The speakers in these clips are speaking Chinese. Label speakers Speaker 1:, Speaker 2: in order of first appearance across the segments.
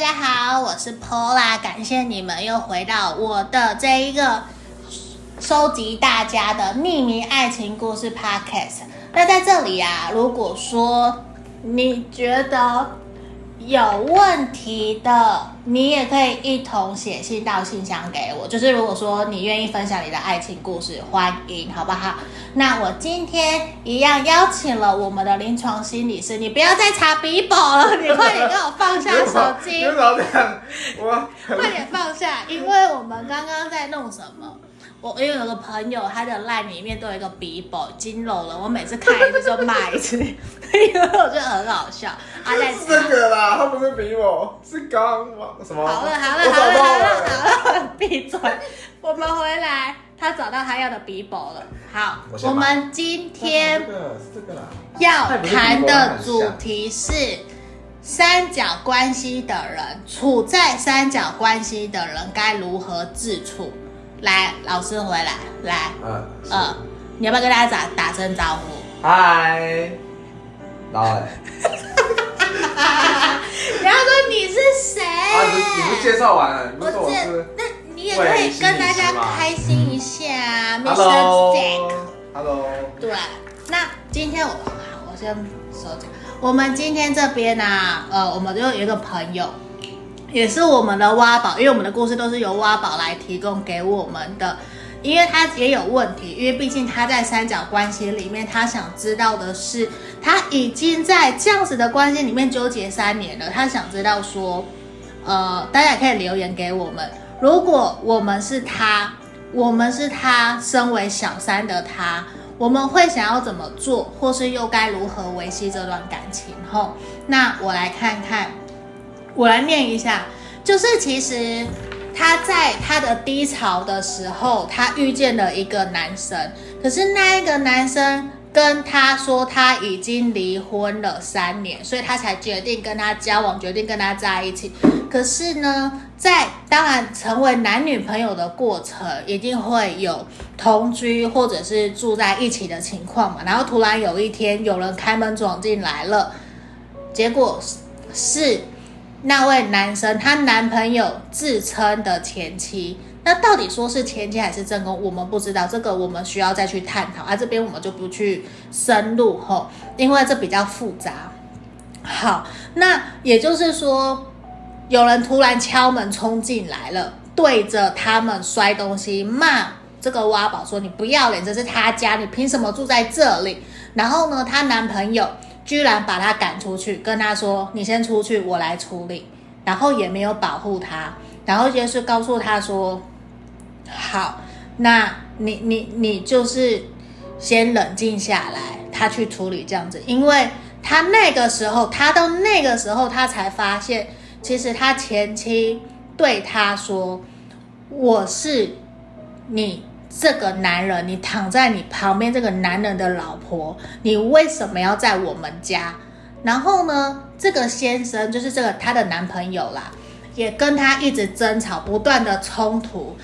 Speaker 1: 大家好，我是 Pola，感谢你们又回到我的这一个收集大家的匿名爱情故事 Podcast。那在这里啊，如果说你觉得有问题的，你也可以一同写信到信箱给我。就是如果说你愿意分享你的爱情故事，欢迎，好不好？那我今天一样邀请了我们的临床心理师，你不要再查笔宝了，你快点给我放下手机。
Speaker 2: 为什么这样？我
Speaker 1: 快点放下，因为我们刚刚在弄什么？我因为有个朋友，他的 LINE 里面都有一个笔宝，金楼了。我每次看一次就骂一次，因为我觉得很好笑。啊，在
Speaker 2: 这个啦，他不是笔宝，是刚什么？
Speaker 1: 好了好了好了好了好了，闭嘴！我们回来，他找到他要的笔宝了。好，我，我们今天要谈的主题是三角关系的人，处在三角关系的人该如何自处？来，老师回来，来，嗯，嗯，你要不要跟大家打打声招呼？
Speaker 2: 嗨，老板。
Speaker 1: 你要说你是谁？
Speaker 2: 啊，你你不介绍完了？我介，
Speaker 1: 那你也可以跟大家开心一下啊，Mr. Jack。
Speaker 2: Hello。
Speaker 1: 对，那今天我，我先说讲，我们今天这边呢、啊，呃，我们就有一个朋友。也是我们的挖宝，因为我们的故事都是由挖宝来提供给我们的，因为他也有问题，因为毕竟他在三角关系里面，他想知道的是，他已经在这样子的关系里面纠结三年了，他想知道说，呃，大家也可以留言给我们，如果我们是他，我们是他身为小三的他，我们会想要怎么做，或是又该如何维系这段感情？吼，那我来看看。我来念一下，就是其实他在他的低潮的时候，他遇见了一个男生，可是那一个男生跟他说他已经离婚了三年，所以他才决定跟他交往，决定跟他在一起。可是呢，在当然成为男女朋友的过程，一定会有同居或者是住在一起的情况嘛。然后突然有一天有人开门闯进来了，结果是。那位男生，他男朋友自称的前妻，那到底说是前妻还是正宫，我们不知道，这个我们需要再去探讨，啊，这边我们就不去深入吼，因为这比较复杂。好，那也就是说，有人突然敲门冲进来了，对着他们摔东西，骂这个挖宝说：“你不要脸，这是他家，你凭什么住在这里？”然后呢，她男朋友。居然把他赶出去，跟他说：“你先出去，我来处理。”然后也没有保护他，然后就是告诉他说：“好，那你你你就是先冷静下来，他去处理这样子。”因为他那个时候，他到那个时候，他才发现，其实他前妻对他说：“我是你。”这个男人，你躺在你旁边，这个男人的老婆，你为什么要在我们家？然后呢，这个先生就是这个他的男朋友啦，也跟他一直争吵，不断的冲突，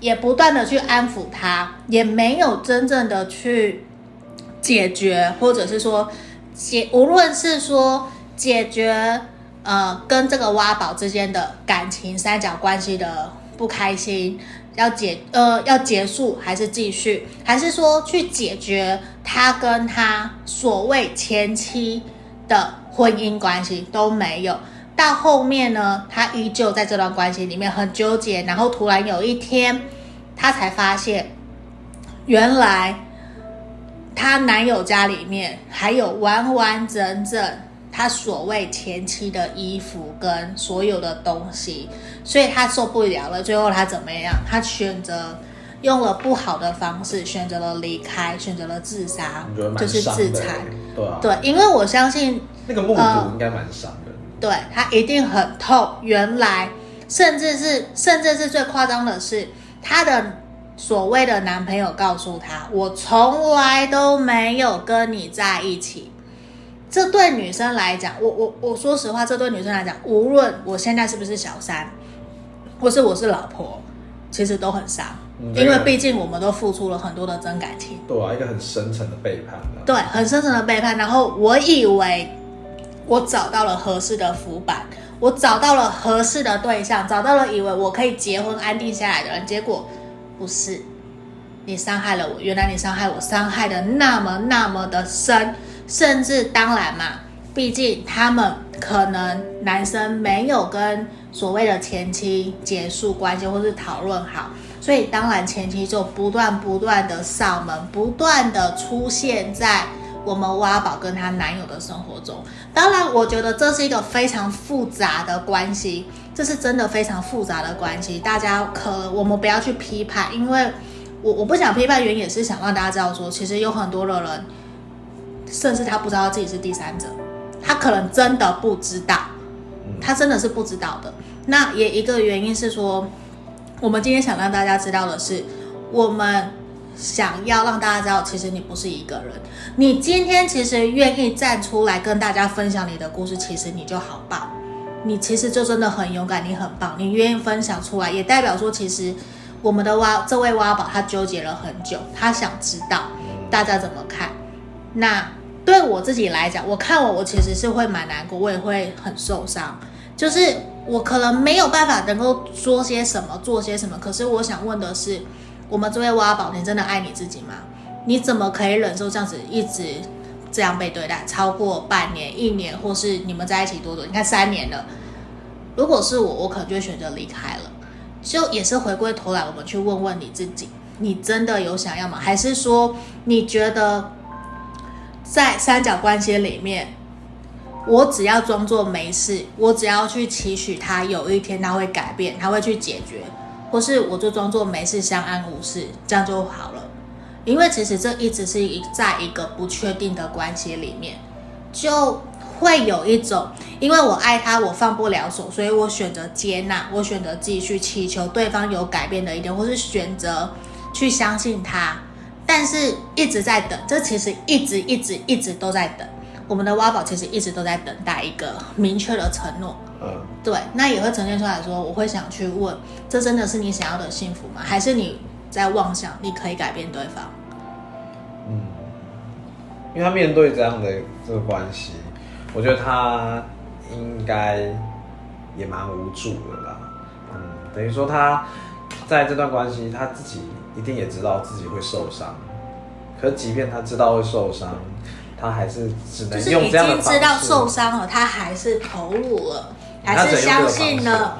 Speaker 1: 也不断的去安抚他，也没有真正的去解决，或者是说解，无论是说解决呃跟这个挖宝之间的感情三角关系的不开心。要结呃要结束还是继续，还是说去解决他跟他所谓前妻的婚姻关系都没有。到后面呢，他依旧在这段关系里面很纠结，然后突然有一天，他才发现，原来他男友家里面还有完完整整。他所谓前妻的衣服跟所有的东西，所以他受不了了。最后他怎么样？他选择用了不好的方式，选择了离开，选择了自杀，就是自残。对啊，对，因为我相信
Speaker 2: 那个目睹应该蛮伤的。呃、
Speaker 1: 对，他一定很痛。原来，甚至是甚至是最夸张的是，他的所谓的男朋友告诉他：“我从来都没有跟你在一起。”这对女生来讲，我我我说实话，这对女生来讲，无论我现在是不是小三，或是我是老婆，其实都很伤，嗯、因为毕竟我们都付出了很多的真感情。
Speaker 2: 对啊，一个很深层的背叛。
Speaker 1: 对，很深层的背叛。然后我以为我找到了合适的浮板，我找到了合适的对象，找到了以为我可以结婚安定下来的人，结果不是，你伤害了我。原来你伤害我，伤害的那么那么的深，甚至当然嘛，毕竟他们可能男生没有跟所谓的前妻结束关系，或是讨论好，所以当然前妻就不断不断的上门，不断的出现在。我们挖宝跟她男友的生活中，当然，我觉得这是一个非常复杂的关系，这是真的非常复杂的关系。大家可我们不要去批判，因为我我不想批判，原因也是想让大家知道说，其实有很多的人，甚至他不知道自己是第三者，他可能真的不知道，他真的是不知道的。那也一个原因是说，我们今天想让大家知道的是，我们。想要让大家知道，其实你不是一个人。你今天其实愿意站出来跟大家分享你的故事，其实你就好棒。你其实就真的很勇敢，你很棒。你愿意分享出来，也代表说，其实我们的挖这位挖宝他纠结了很久，他想知道大家怎么看。那对我自己来讲，我看我我其实是会蛮难过，我也会很受伤。就是我可能没有办法能够说些什么，做些什么。可是我想问的是。我们这位挖宝，你真的爱你自己吗？你怎么可以忍受这样子一直这样被对待，超过半年、一年，或是你们在一起多久？你看三年了。如果是我，我可能就会选择离开了。就也是回归头来，我们去问问你自己：你真的有想要吗？还是说你觉得在三角关系里面，我只要装作没事，我只要去期许他有一天他会改变，他会去解决？或是我就装作没事，相安无事，这样就好了。因为其实这一直是一在一个不确定的关系里面，就会有一种，因为我爱他，我放不了手，所以我选择接纳，我选择继续祈求对方有改变的一天，或是选择去相信他，但是一直在等，这其实一直一直一直都在等。我们的挖宝其实一直都在等待一个明确的承诺。嗯，对，那也会呈现出来说，我会想去问，这真的是你想要的幸福吗？还是你在妄想你可以改变对方？
Speaker 2: 嗯，因为他面对这样的这个关系，我觉得他应该也蛮无助的啦。嗯，等于说他在这段关系，他自己一定也知道自己会受伤，可即便他知道会受伤。他还是只能用这样的方式。就是已经知道受伤了，他还是投入了，还是相信了。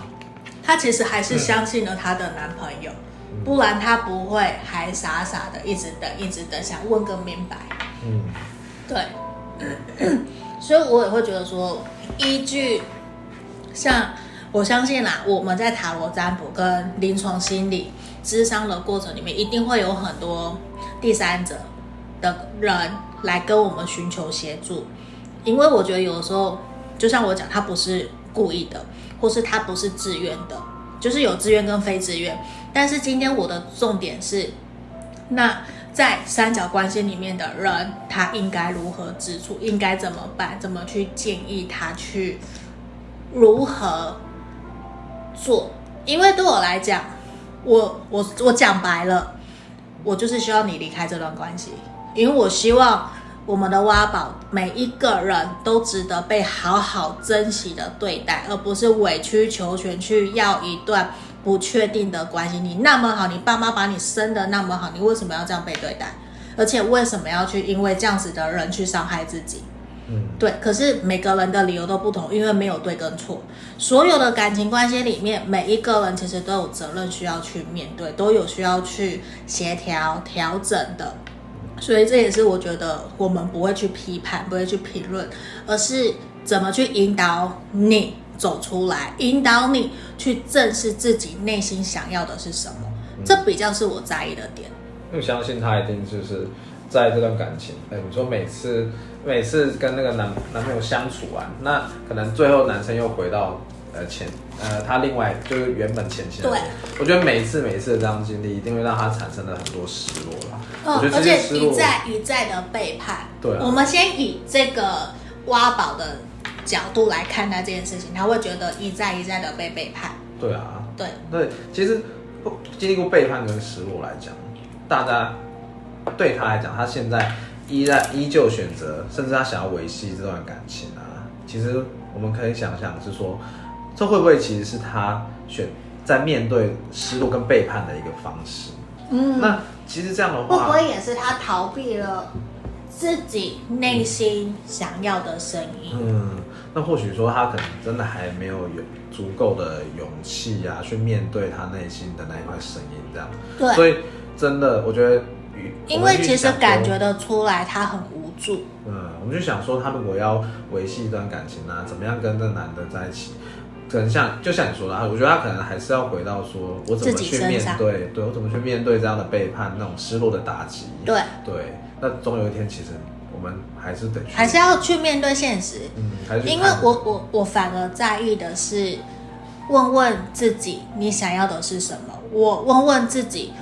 Speaker 2: 他其实还是相信了他的男朋友，嗯、不然他不会还傻傻的一直等，一直等，想问个明白。嗯，对。所以我也会觉得说，依据像我相信啦，我们在塔罗占卜跟临床心理咨商的过程里面，一定会有很多第三者的人。来跟我们寻求协助，因为我觉得有时候，就像我讲，他不是故意的，或是他不是自愿的，就是有自愿跟非自愿。但是今天我的重点是，那在三角关系里面的人，他应该如何自处？应该怎么办？怎么去建议他去如何做？因为对我来讲，我我我讲白了，我就是希望你离开这段关系。因为我希望我们的挖宝每一个人都值得被好好珍惜的对待，而不是委曲求全去要一段不确定的关系。你那么好，你爸妈把你生的那么好，你为什么要这样被对待？而且为什么要去因为这样子的人去伤害自己？嗯，对。可是每个人的理由都不同，因为没有对跟错。所有的感情关系里面，每一个人其实都有责任需要去面对，都有需要去协调调整的。所以这也是我觉得我们不会去批判，不会去评论，而是怎么去引导你走出来，引导你去正视自己内心想要的是什么。嗯、这比较是我在意的点。我相信他一定就是在这段感情，哎，你说每次每次跟那个男男朋友相处完，那可能最后男生又回到。呃，前呃，他另外就是原本前妻。对，我觉得每一次每一次的这样经历，一定会让他产生了很多失落了。嗯，
Speaker 1: 而且一再一再的背叛。对啊。我们先以这个挖宝的角度来看待这件事情，他会觉得一再一再的被背叛。
Speaker 2: 对啊。
Speaker 1: 对
Speaker 2: 对，其实经历过背叛跟失落来讲，大家对他来讲，他现在依然依旧选择，甚至他想要维系这段感情啊。其实我们可以想象是说。这会不会其实是他选在面对失落跟背叛的一个方式？嗯，那其实这样的话，
Speaker 1: 会不会也是他逃避了自己内心想要的声音？
Speaker 2: 嗯，那或许说他可能真的还没有有足够的勇气啊，去面对他内心的那一块声音，这样。
Speaker 1: 对，
Speaker 2: 所以真的，我觉得，
Speaker 1: 因为其实感觉得出来他很无助。
Speaker 2: 嗯，我们就想说，他如果要维系一段感情啊，怎么样跟这男的在一起？可能像就像你说的，我觉得他可能还是要回到说，我怎么去面对，对我怎么去面对这样的背叛，那种失落的打击。
Speaker 1: 对
Speaker 2: 对，那总有一天，其实我们还是得去，
Speaker 1: 还是要去面对现实。
Speaker 2: 嗯，还是
Speaker 1: 因为我我我反而在意的是，问问自己，你想要的是什么？我问问自己，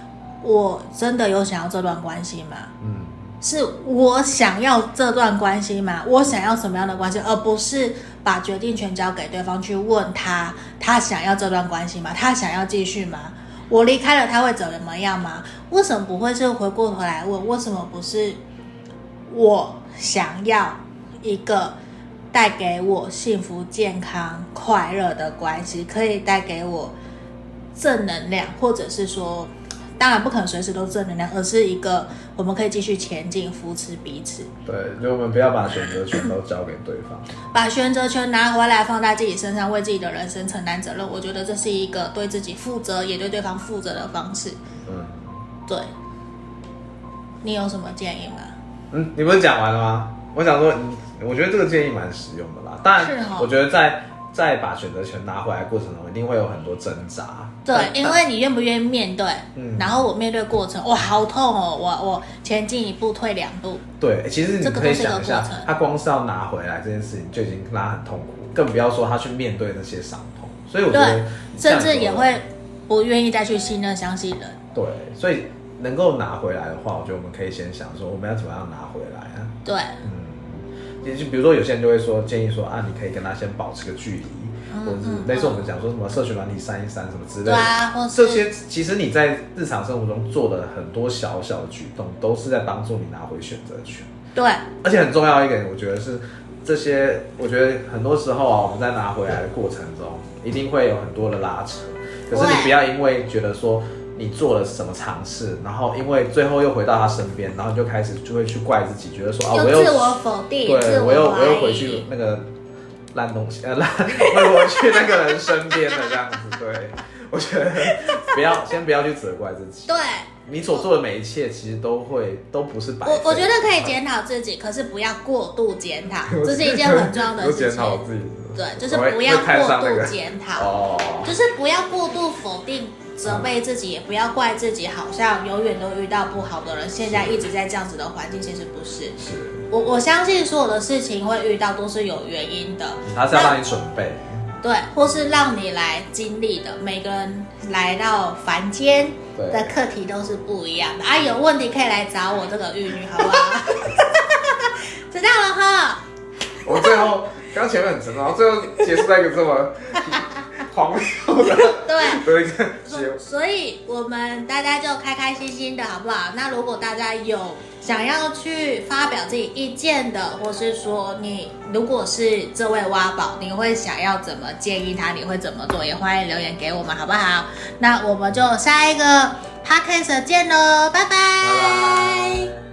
Speaker 1: 我真的有想要这段关系吗？嗯。是我想要这段关系吗？我想要什么样的关系，而不是把决定权交给对方去问他，他想要这段关系吗？他想要继续吗？我离开了他会怎么样吗？为什么不会是回过头来问？为什么不是我想要一个带给我幸福、健康、快乐的关系，可以带给我正能量，或者是说？当然不可能随时都正能量，而是一个我们可以继续前进、扶持彼此。
Speaker 2: 对，就我们不要把选择权都交给对方，
Speaker 1: 把选择权拿回来放在自己身上，为自己的人生承担责任。我觉得这是一个对自己负责，也对对方负责的方式。嗯，对。你有什么建议吗？
Speaker 2: 嗯，你不是讲完了吗？我想说，我觉得这个建议蛮实用的啦。当然，我觉得在。在把选择权拿回来的过程中，一定会有很多挣扎。
Speaker 1: 对，因为你愿不愿意面对？嗯，然后我面对过程，哇，好痛哦！我我前进一步，退两步。
Speaker 2: 对，其实你可以想一下，他光是要拿回来这件事情就已经让他很痛苦，更不要说他去面对那些伤痛。所以我觉得，
Speaker 1: 甚至也会不愿意再去信任、相信人。
Speaker 2: 对，所以能够拿回来的话，我觉得我们可以先想说，我们要怎么样拿回来啊？
Speaker 1: 对，
Speaker 2: 嗯。就比如说，有些人就会说，建议说啊，你可以跟他先保持个距离，嗯、或者是类似我们讲说什么社群软体删一删什么之类的。
Speaker 1: 啊、
Speaker 2: 这些其实你在日常生活中做的很多小小的举动，都是在帮助你拿回选择权。
Speaker 1: 对，
Speaker 2: 而且很重要一点，我觉得是这些，我觉得很多时候啊，我们在拿回来的过程中，一定会有很多的拉扯。可是你不要因为觉得说。你做了什么尝试，然后因为最后又回到他身边，然后你就开始就会去怪自己，觉得说啊，我又
Speaker 1: 自我否定，
Speaker 2: 对我，我又我又回去那个烂东西，呃烂，我回去那个人身边的这样子。对，我觉得不要先不要去责怪自己。
Speaker 1: 对，
Speaker 2: 你所做的每一切其实都会都不是白。
Speaker 1: 我我觉得可以检讨自己，可是不要过度检讨，这是一件很重要的事情。检讨自己，对，就是不要过度检讨，哦，就是不要过度否定。责备自己，也不要怪自己，好像永远都遇到不好的人。现在一直在这样子的环境，其实不是。是。我我相信所有的事情会遇到都是有原因的。
Speaker 2: 他是要让你准备。
Speaker 1: 对，或是让你来经历的。每个人来到凡间的课题都是不一样的。啊，有问题可以来找我这个玉女，好不好？知道了哈。
Speaker 2: 我最后刚前面很沉，然后最后结束在一个这么。荒谬的，
Speaker 1: 对，所所以，我们大家就开开心心的，好不好？那如果大家有想要去发表自己意见的，或是说你如果是这位挖宝，你会想要怎么建议他？你会怎么做？也欢迎留言给我们，好不好？那我们就下一个 podcast 见喽，拜拜。拜拜。